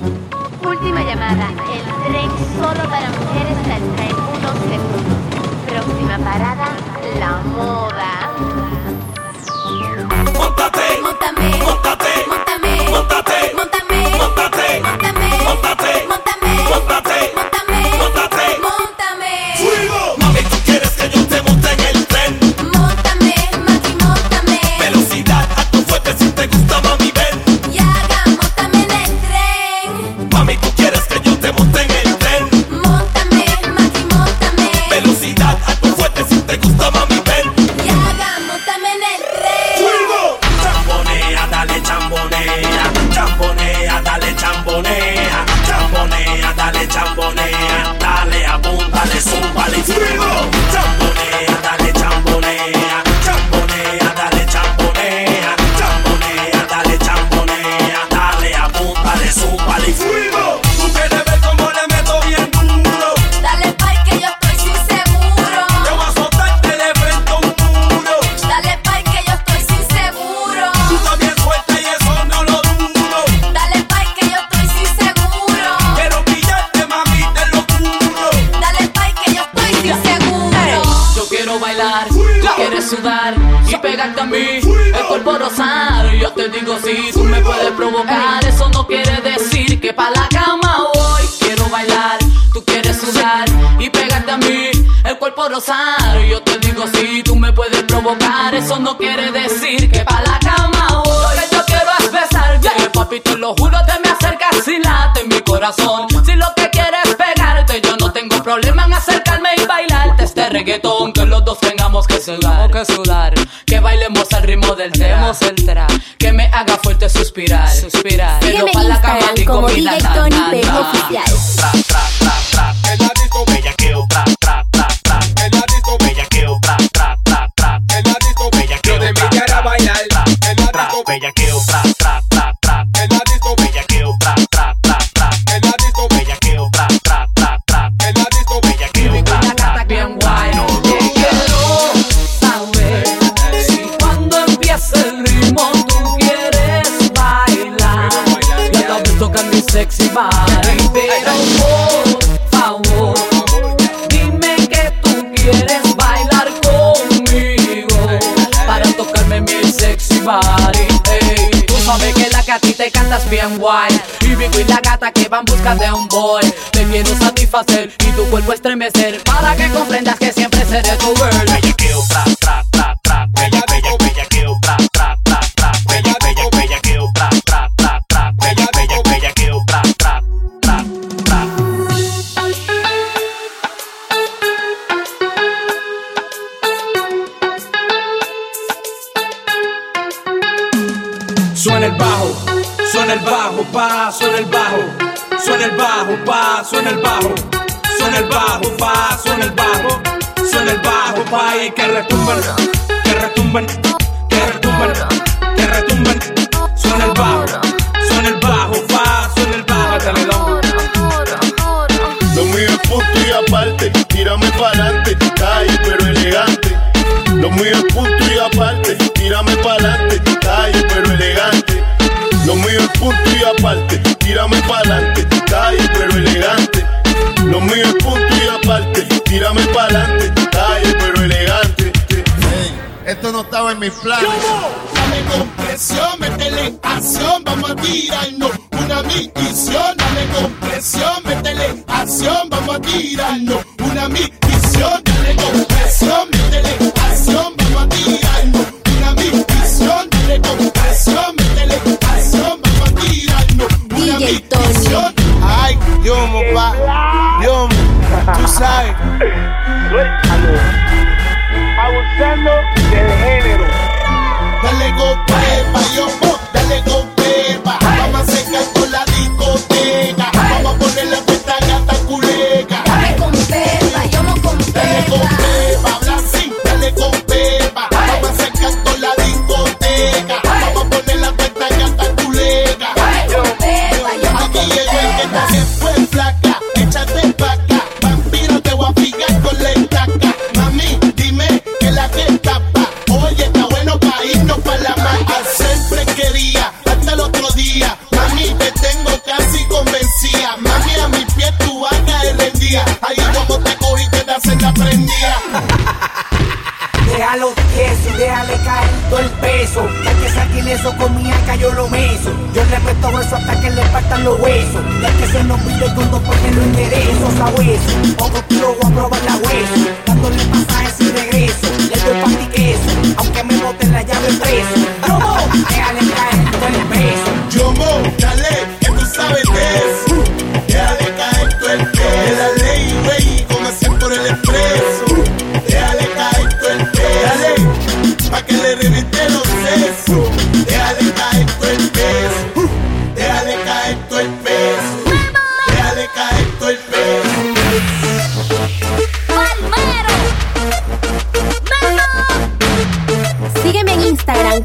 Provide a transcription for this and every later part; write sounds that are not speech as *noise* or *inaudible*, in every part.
Última llamada. El tren solo para mujeres saldrá en unos segundos. Próxima parada, la moda. Quiero bailar, tú quieres sudar y pegarte a mí, el cuerpo rosar. Yo te digo si tú me puedes provocar, eso no quiere decir que pa' la cama voy. Quiero bailar, tú quieres sudar y pegarte a mí, el cuerpo rosar. Yo te digo si tú me puedes provocar, eso no quiere decir que pa' la cama voy. Lo que yo quiero es besarte, papi, te lo juro, te me acercas y late mi corazón. Reggaetón. Que los dos tengamos que sudar, que sudar. Que bailemos al ritmo del tema, el trap. Que me haga fuerte suspirar, suspirar. Pero Sígueme pa' en la cama como mira, DJ Tony. Oficial. Tú sabes que la que a ti te cantas bien guay. Y Vico y la gata que van busca de un boy. Te quiero satisfacer y tu cuerpo estremecer para que comprendas que siempre seré tu girl. Suena el bajo, suena el bajo, pa, suena el bajo, suena el bajo, pa, suena el bajo, suena el bajo, pa, suena el bajo, suena el bajo, pa, y que retumben, que retumben, que retumben, que retumben, suena el bajo, y aparte, tírame pa'lante, calle pero elegante. Lo mío es punto y aparte, tírame pa'lante, calle pero elegante. Esto no estaba en mis planes. Dale compresión, métele acción, vamos a tirarnos una misión. Dale compresión, métele acción, vamos a tirarnos una misión. Dale compresión, Ay, Dios, pa. Dios, tú sabes. Abusando del género. Dale con pepa, yo, oh, dale con pepa. Vamos a secar con la discoteca. Encendía. Ahí como te cogí, te das en la prendía. *laughs* Déjalo tieso, déjale caer todo el peso. Ya que saquen eso con mi acá yo lo meso. Yo le meto hueso hasta que le faltan los huesos. Ya que se nos pide todo porque lo enderezo, sabueso.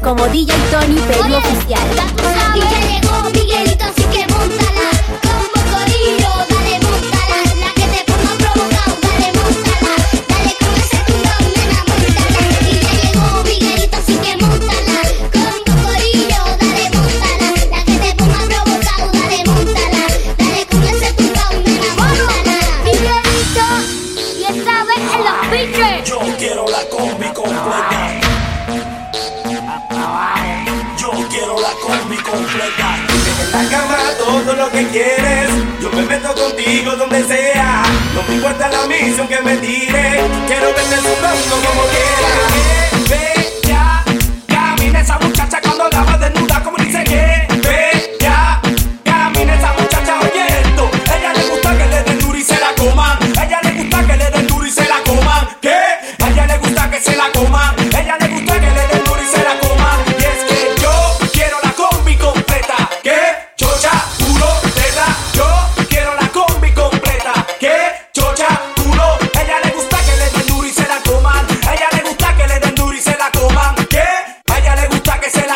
Como DJ Tony Perú Oficial. Y ya llegó Miguelito, así que montala. Como corillo, dale, montala. La que te ponga provocado, dale, montala. Dale con ese turón, nena, montala. Y ya llegó Miguelito, así que montala. Como corillo, dale, montala. La que te ponga provocado, dale, montala. Dale con ese turón, nena, montala. Miguelito, y esta vez en los pitches. Yo quiero la combi completa. La combi completa. En la cama todo lo que quieres. Yo me meto contigo donde sea. No me importa la misión que me tire. Quiero verte sudando como quiera. Ve ya,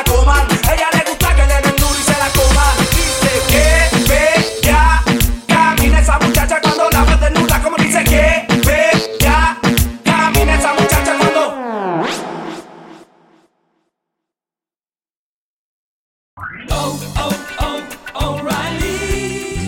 ella le gusta que le den duro y se la coman. Dice que ya. Camina esa muchacha cuando la ves desnuda. Como dice que ya. Camina esa muchacha cuando.